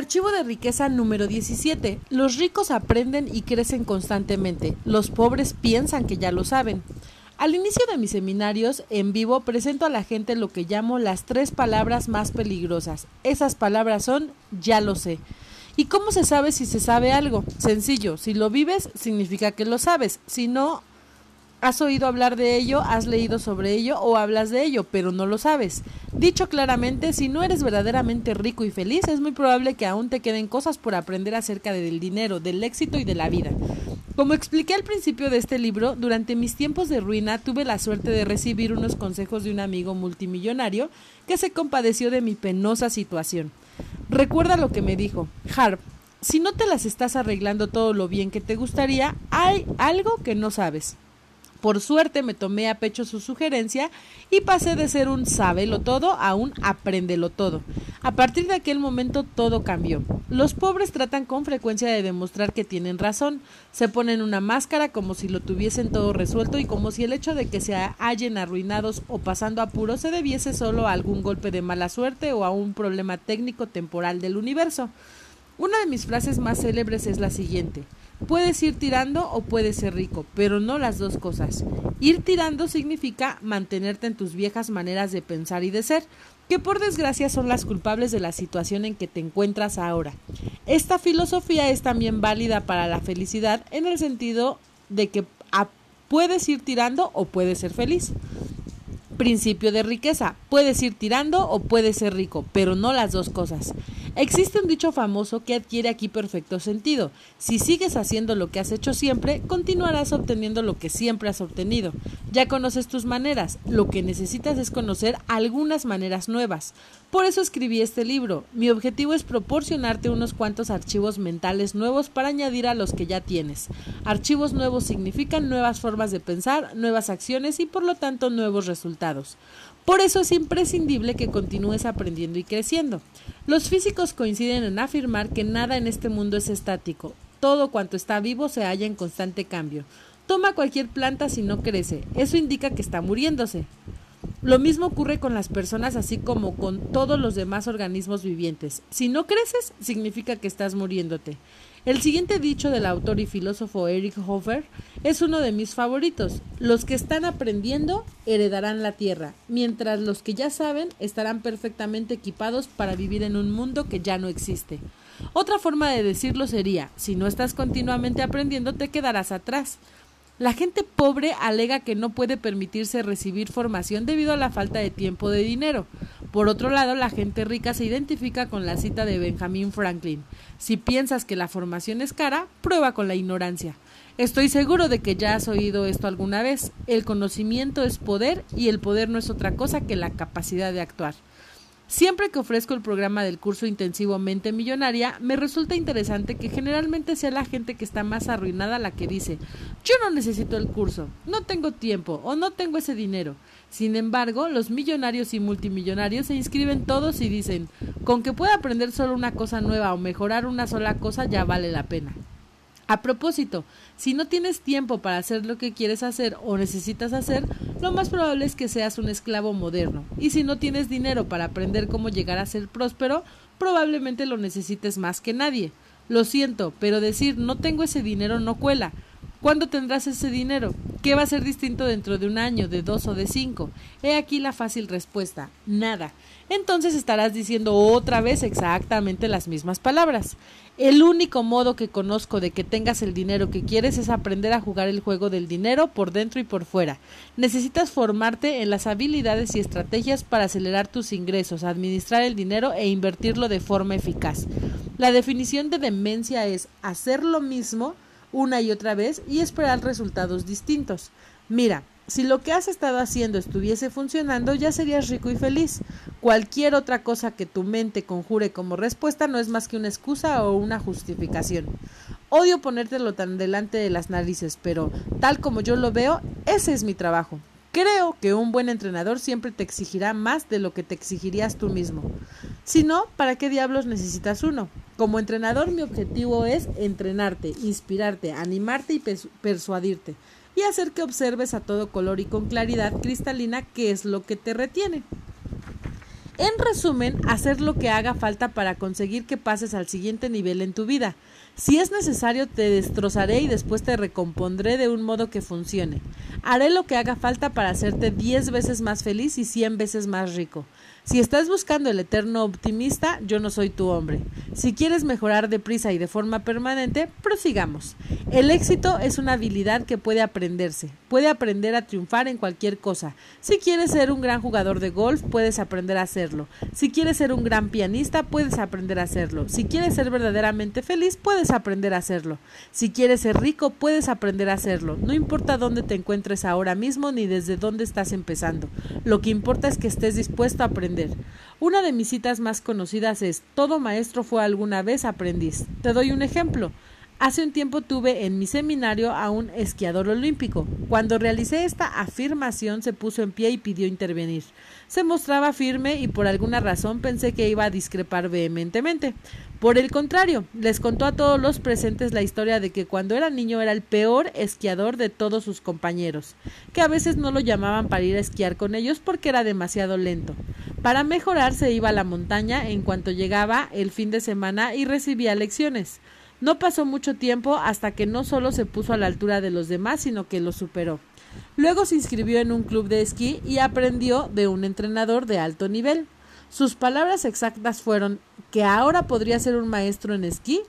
Archivo de riqueza número 17. Los ricos aprenden y crecen constantemente. Los pobres piensan que ya lo saben. Al inicio de mis seminarios en vivo presento a la gente lo que llamo las tres palabras más peligrosas. Esas palabras son ya lo sé. ¿Y cómo se sabe si se sabe algo? Sencillo, si lo vives significa que lo sabes, si no, Has oído hablar de ello, has leído sobre ello o hablas de ello, pero no lo sabes. Dicho claramente, si no eres verdaderamente rico y feliz, es muy probable que aún te queden cosas por aprender acerca del dinero, del éxito y de la vida. Como expliqué al principio de este libro, durante mis tiempos de ruina tuve la suerte de recibir unos consejos de un amigo multimillonario que se compadeció de mi penosa situación. Recuerda lo que me dijo, Harp, si no te las estás arreglando todo lo bien que te gustaría, hay algo que no sabes. Por suerte me tomé a pecho su sugerencia y pasé de ser un sábelo todo a un apréndelo todo. A partir de aquel momento todo cambió. Los pobres tratan con frecuencia de demostrar que tienen razón. Se ponen una máscara como si lo tuviesen todo resuelto y como si el hecho de que se hallen arruinados o pasando apuros se debiese solo a algún golpe de mala suerte o a un problema técnico temporal del universo. Una de mis frases más célebres es la siguiente. Puedes ir tirando o puedes ser rico, pero no las dos cosas. Ir tirando significa mantenerte en tus viejas maneras de pensar y de ser, que por desgracia son las culpables de la situación en que te encuentras ahora. Esta filosofía es también válida para la felicidad en el sentido de que puedes ir tirando o puedes ser feliz. Principio de riqueza. Puedes ir tirando o puedes ser rico, pero no las dos cosas. Existe un dicho famoso que adquiere aquí perfecto sentido. Si sigues haciendo lo que has hecho siempre, continuarás obteniendo lo que siempre has obtenido. Ya conoces tus maneras, lo que necesitas es conocer algunas maneras nuevas. Por eso escribí este libro. Mi objetivo es proporcionarte unos cuantos archivos mentales nuevos para añadir a los que ya tienes. Archivos nuevos significan nuevas formas de pensar, nuevas acciones y por lo tanto nuevos resultados. Por eso es imprescindible que continúes aprendiendo y creciendo. Los físicos coinciden en afirmar que nada en este mundo es estático. Todo cuanto está vivo se halla en constante cambio. Toma cualquier planta si no crece. Eso indica que está muriéndose. Lo mismo ocurre con las personas así como con todos los demás organismos vivientes. Si no creces, significa que estás muriéndote. El siguiente dicho del autor y filósofo Eric Hofer es uno de mis favoritos. Los que están aprendiendo heredarán la tierra, mientras los que ya saben estarán perfectamente equipados para vivir en un mundo que ya no existe. Otra forma de decirlo sería, si no estás continuamente aprendiendo te quedarás atrás. La gente pobre alega que no puede permitirse recibir formación debido a la falta de tiempo de dinero. Por otro lado, la gente rica se identifica con la cita de Benjamin Franklin. Si piensas que la formación es cara, prueba con la ignorancia. Estoy seguro de que ya has oído esto alguna vez. El conocimiento es poder y el poder no es otra cosa que la capacidad de actuar. Siempre que ofrezco el programa del curso intensivo Mente Millonaria, me resulta interesante que generalmente sea la gente que está más arruinada la que dice, yo no necesito el curso, no tengo tiempo o no tengo ese dinero. Sin embargo, los millonarios y multimillonarios se inscriben todos y dicen, con que pueda aprender solo una cosa nueva o mejorar una sola cosa ya vale la pena. A propósito, si no tienes tiempo para hacer lo que quieres hacer o necesitas hacer, lo más probable es que seas un esclavo moderno. Y si no tienes dinero para aprender cómo llegar a ser próspero, probablemente lo necesites más que nadie. Lo siento, pero decir no tengo ese dinero no cuela. ¿Cuándo tendrás ese dinero? ¿Qué va a ser distinto dentro de un año, de dos o de cinco? He aquí la fácil respuesta, nada. Entonces estarás diciendo otra vez exactamente las mismas palabras. El único modo que conozco de que tengas el dinero que quieres es aprender a jugar el juego del dinero por dentro y por fuera. Necesitas formarte en las habilidades y estrategias para acelerar tus ingresos, administrar el dinero e invertirlo de forma eficaz. La definición de demencia es hacer lo mismo una y otra vez y esperar resultados distintos. Mira, si lo que has estado haciendo estuviese funcionando, ya serías rico y feliz. Cualquier otra cosa que tu mente conjure como respuesta no es más que una excusa o una justificación. Odio ponértelo tan delante de las narices, pero tal como yo lo veo, ese es mi trabajo. Creo que un buen entrenador siempre te exigirá más de lo que te exigirías tú mismo. Si no, ¿para qué diablos necesitas uno? Como entrenador mi objetivo es entrenarte, inspirarte, animarte y persuadirte y hacer que observes a todo color y con claridad cristalina qué es lo que te retiene. En resumen, hacer lo que haga falta para conseguir que pases al siguiente nivel en tu vida. Si es necesario, te destrozaré y después te recompondré de un modo que funcione. Haré lo que haga falta para hacerte diez veces más feliz y cien veces más rico. Si estás buscando el eterno optimista, yo no soy tu hombre. Si quieres mejorar deprisa y de forma permanente, prosigamos. El éxito es una habilidad que puede aprenderse. Puede aprender a triunfar en cualquier cosa. Si quieres ser un gran jugador de golf, puedes aprender a hacerlo. Si quieres ser un gran pianista, puedes aprender a hacerlo. Si quieres ser verdaderamente feliz, puedes aprender a hacerlo. Si quieres ser rico, puedes aprender a hacerlo. No importa dónde te encuentres ahora mismo ni desde dónde estás empezando. Lo que importa es que estés dispuesto a aprender una de mis citas más conocidas es Todo maestro fue alguna vez aprendiz. Te doy un ejemplo. Hace un tiempo tuve en mi seminario a un esquiador olímpico. Cuando realicé esta afirmación se puso en pie y pidió intervenir. Se mostraba firme y por alguna razón pensé que iba a discrepar vehementemente. Por el contrario, les contó a todos los presentes la historia de que cuando era niño era el peor esquiador de todos sus compañeros, que a veces no lo llamaban para ir a esquiar con ellos porque era demasiado lento. Para mejorar se iba a la montaña en cuanto llegaba el fin de semana y recibía lecciones. No pasó mucho tiempo hasta que no solo se puso a la altura de los demás, sino que lo superó. Luego se inscribió en un club de esquí y aprendió de un entrenador de alto nivel. Sus palabras exactas fueron que ahora podría ser un maestro en esquí,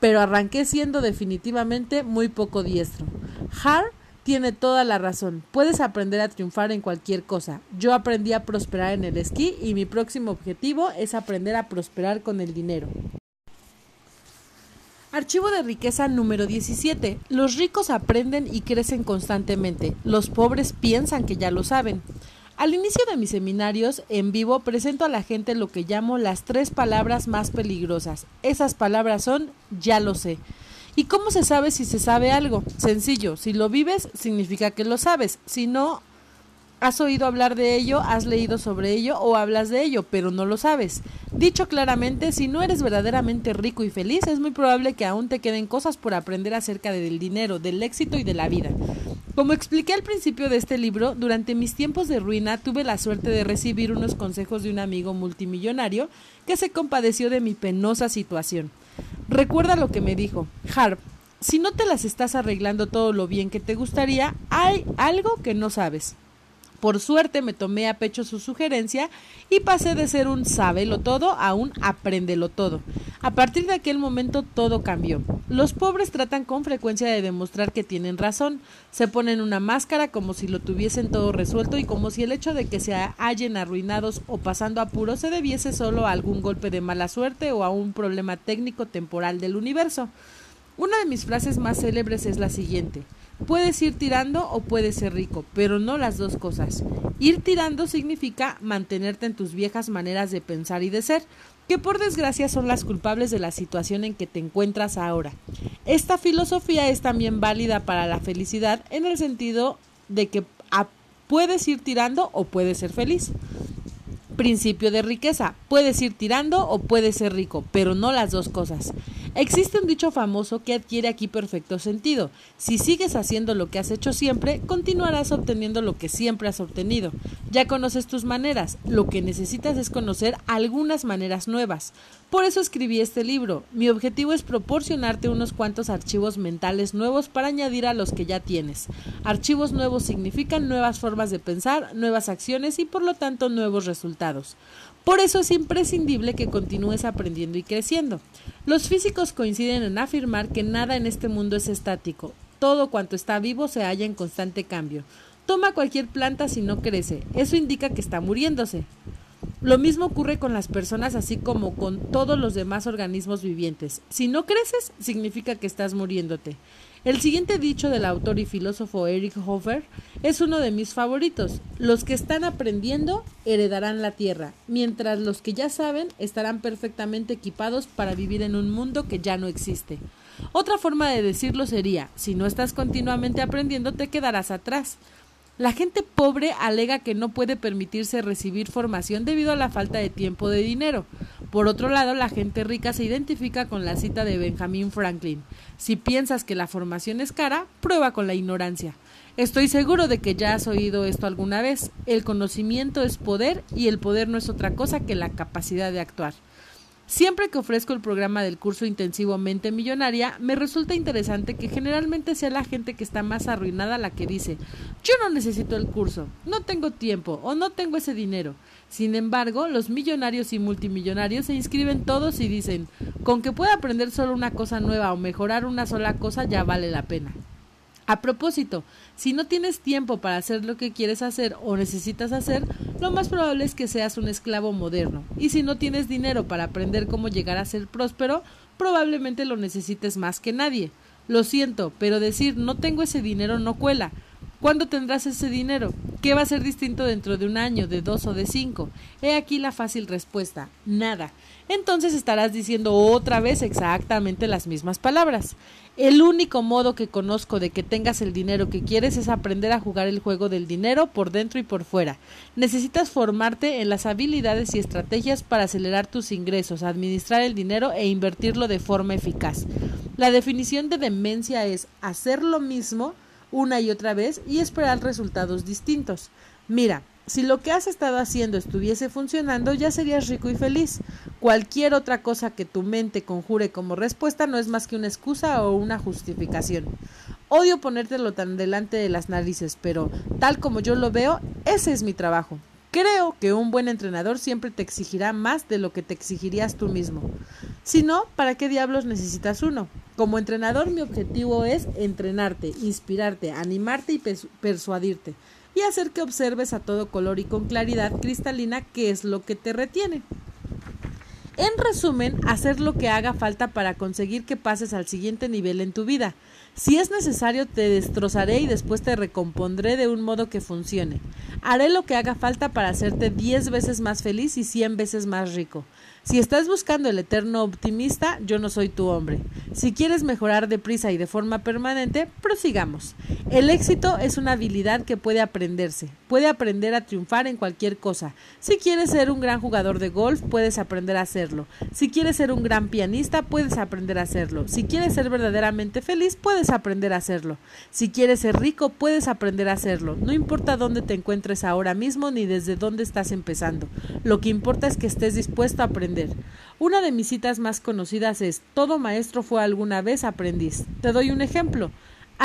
pero arranqué siendo definitivamente muy poco diestro. Har tiene toda la razón. Puedes aprender a triunfar en cualquier cosa. Yo aprendí a prosperar en el esquí y mi próximo objetivo es aprender a prosperar con el dinero. Archivo de riqueza número 17. Los ricos aprenden y crecen constantemente. Los pobres piensan que ya lo saben. Al inicio de mis seminarios en vivo presento a la gente lo que llamo las tres palabras más peligrosas. Esas palabras son ya lo sé. ¿Y cómo se sabe si se sabe algo? Sencillo, si lo vives significa que lo sabes, si no, Has oído hablar de ello, has leído sobre ello o hablas de ello, pero no lo sabes. Dicho claramente, si no eres verdaderamente rico y feliz, es muy probable que aún te queden cosas por aprender acerca del dinero, del éxito y de la vida. Como expliqué al principio de este libro, durante mis tiempos de ruina tuve la suerte de recibir unos consejos de un amigo multimillonario que se compadeció de mi penosa situación. Recuerda lo que me dijo, Harp, si no te las estás arreglando todo lo bien que te gustaría, hay algo que no sabes. Por suerte me tomé a pecho su sugerencia y pasé de ser un sábelo todo a un apréndelo todo. A partir de aquel momento todo cambió. Los pobres tratan con frecuencia de demostrar que tienen razón. Se ponen una máscara como si lo tuviesen todo resuelto y como si el hecho de que se hallen arruinados o pasando apuros se debiese solo a algún golpe de mala suerte o a un problema técnico temporal del universo. Una de mis frases más célebres es la siguiente Puedes ir tirando o puedes ser rico, pero no las dos cosas. Ir tirando significa mantenerte en tus viejas maneras de pensar y de ser, que por desgracia son las culpables de la situación en que te encuentras ahora. Esta filosofía es también válida para la felicidad en el sentido de que puedes ir tirando o puedes ser feliz. Principio de riqueza. Puedes ir tirando o puedes ser rico, pero no las dos cosas. Existe un dicho famoso que adquiere aquí perfecto sentido. Si sigues haciendo lo que has hecho siempre, continuarás obteniendo lo que siempre has obtenido. Ya conoces tus maneras, lo que necesitas es conocer algunas maneras nuevas. Por eso escribí este libro. Mi objetivo es proporcionarte unos cuantos archivos mentales nuevos para añadir a los que ya tienes. Archivos nuevos significan nuevas formas de pensar, nuevas acciones y por lo tanto nuevos resultados. Por eso es imprescindible que continúes aprendiendo y creciendo. Los físicos coinciden en afirmar que nada en este mundo es estático. Todo cuanto está vivo se halla en constante cambio. Toma cualquier planta si no crece. Eso indica que está muriéndose. Lo mismo ocurre con las personas así como con todos los demás organismos vivientes. Si no creces, significa que estás muriéndote. El siguiente dicho del autor y filósofo Eric Hofer es uno de mis favoritos. Los que están aprendiendo heredarán la tierra, mientras los que ya saben estarán perfectamente equipados para vivir en un mundo que ya no existe. Otra forma de decirlo sería, si no estás continuamente aprendiendo te quedarás atrás. La gente pobre alega que no puede permitirse recibir formación debido a la falta de tiempo de dinero. Por otro lado, la gente rica se identifica con la cita de Benjamin Franklin. Si piensas que la formación es cara, prueba con la ignorancia. Estoy seguro de que ya has oído esto alguna vez. El conocimiento es poder y el poder no es otra cosa que la capacidad de actuar. Siempre que ofrezco el programa del curso intensivo Mente Millonaria, me resulta interesante que generalmente sea la gente que está más arruinada la que dice yo no necesito el curso, no tengo tiempo o no tengo ese dinero. Sin embargo, los millonarios y multimillonarios se inscriben todos y dicen con que pueda aprender solo una cosa nueva o mejorar una sola cosa ya vale la pena. A propósito, si no tienes tiempo para hacer lo que quieres hacer o necesitas hacer, lo más probable es que seas un esclavo moderno. Y si no tienes dinero para aprender cómo llegar a ser próspero, probablemente lo necesites más que nadie. Lo siento, pero decir no tengo ese dinero no cuela. ¿Cuándo tendrás ese dinero? ¿Qué va a ser distinto dentro de un año, de dos o de cinco? He aquí la fácil respuesta. Nada. Entonces estarás diciendo otra vez exactamente las mismas palabras. El único modo que conozco de que tengas el dinero que quieres es aprender a jugar el juego del dinero por dentro y por fuera. Necesitas formarte en las habilidades y estrategias para acelerar tus ingresos, administrar el dinero e invertirlo de forma eficaz. La definición de demencia es hacer lo mismo una y otra vez y esperar resultados distintos. Mira, si lo que has estado haciendo estuviese funcionando, ya serías rico y feliz. Cualquier otra cosa que tu mente conjure como respuesta no es más que una excusa o una justificación. Odio ponértelo tan delante de las narices, pero tal como yo lo veo, ese es mi trabajo. Creo que un buen entrenador siempre te exigirá más de lo que te exigirías tú mismo. Si no, ¿para qué diablos necesitas uno? Como entrenador mi objetivo es entrenarte, inspirarte, animarte y persuadirte y hacer que observes a todo color y con claridad cristalina qué es lo que te retiene. En resumen, hacer lo que haga falta para conseguir que pases al siguiente nivel en tu vida. Si es necesario, te destrozaré y después te recompondré de un modo que funcione. Haré lo que haga falta para hacerte diez veces más feliz y cien veces más rico. Si estás buscando el eterno optimista, yo no soy tu hombre. Si quieres mejorar deprisa y de forma permanente, prosigamos. El éxito es una habilidad que puede aprenderse. Puede aprender a triunfar en cualquier cosa. Si quieres ser un gran jugador de golf, puedes aprender a hacerlo. Si quieres ser un gran pianista, puedes aprender a hacerlo. Si quieres ser verdaderamente feliz, puedes aprender a hacerlo. Si quieres ser rico, puedes aprender a hacerlo. No importa dónde te encuentres ahora mismo ni desde dónde estás empezando. Lo que importa es que estés dispuesto a aprender una de mis citas más conocidas es Todo maestro fue alguna vez aprendiz. Te doy un ejemplo.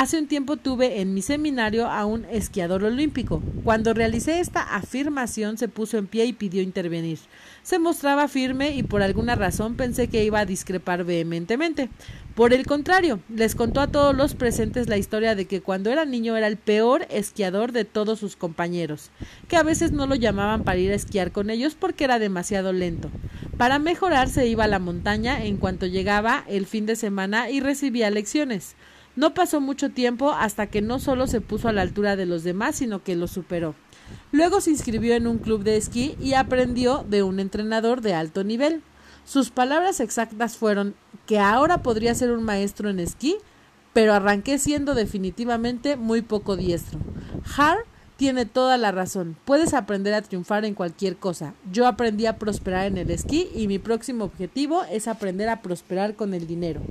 Hace un tiempo tuve en mi seminario a un esquiador olímpico. Cuando realicé esta afirmación se puso en pie y pidió intervenir. Se mostraba firme y por alguna razón pensé que iba a discrepar vehementemente. Por el contrario, les contó a todos los presentes la historia de que cuando era niño era el peor esquiador de todos sus compañeros, que a veces no lo llamaban para ir a esquiar con ellos porque era demasiado lento. Para mejorar se iba a la montaña en cuanto llegaba el fin de semana y recibía lecciones. No pasó mucho tiempo hasta que no solo se puso a la altura de los demás, sino que lo superó. Luego se inscribió en un club de esquí y aprendió de un entrenador de alto nivel. Sus palabras exactas fueron que ahora podría ser un maestro en esquí, pero arranqué siendo definitivamente muy poco diestro. Har tiene toda la razón. Puedes aprender a triunfar en cualquier cosa. Yo aprendí a prosperar en el esquí y mi próximo objetivo es aprender a prosperar con el dinero.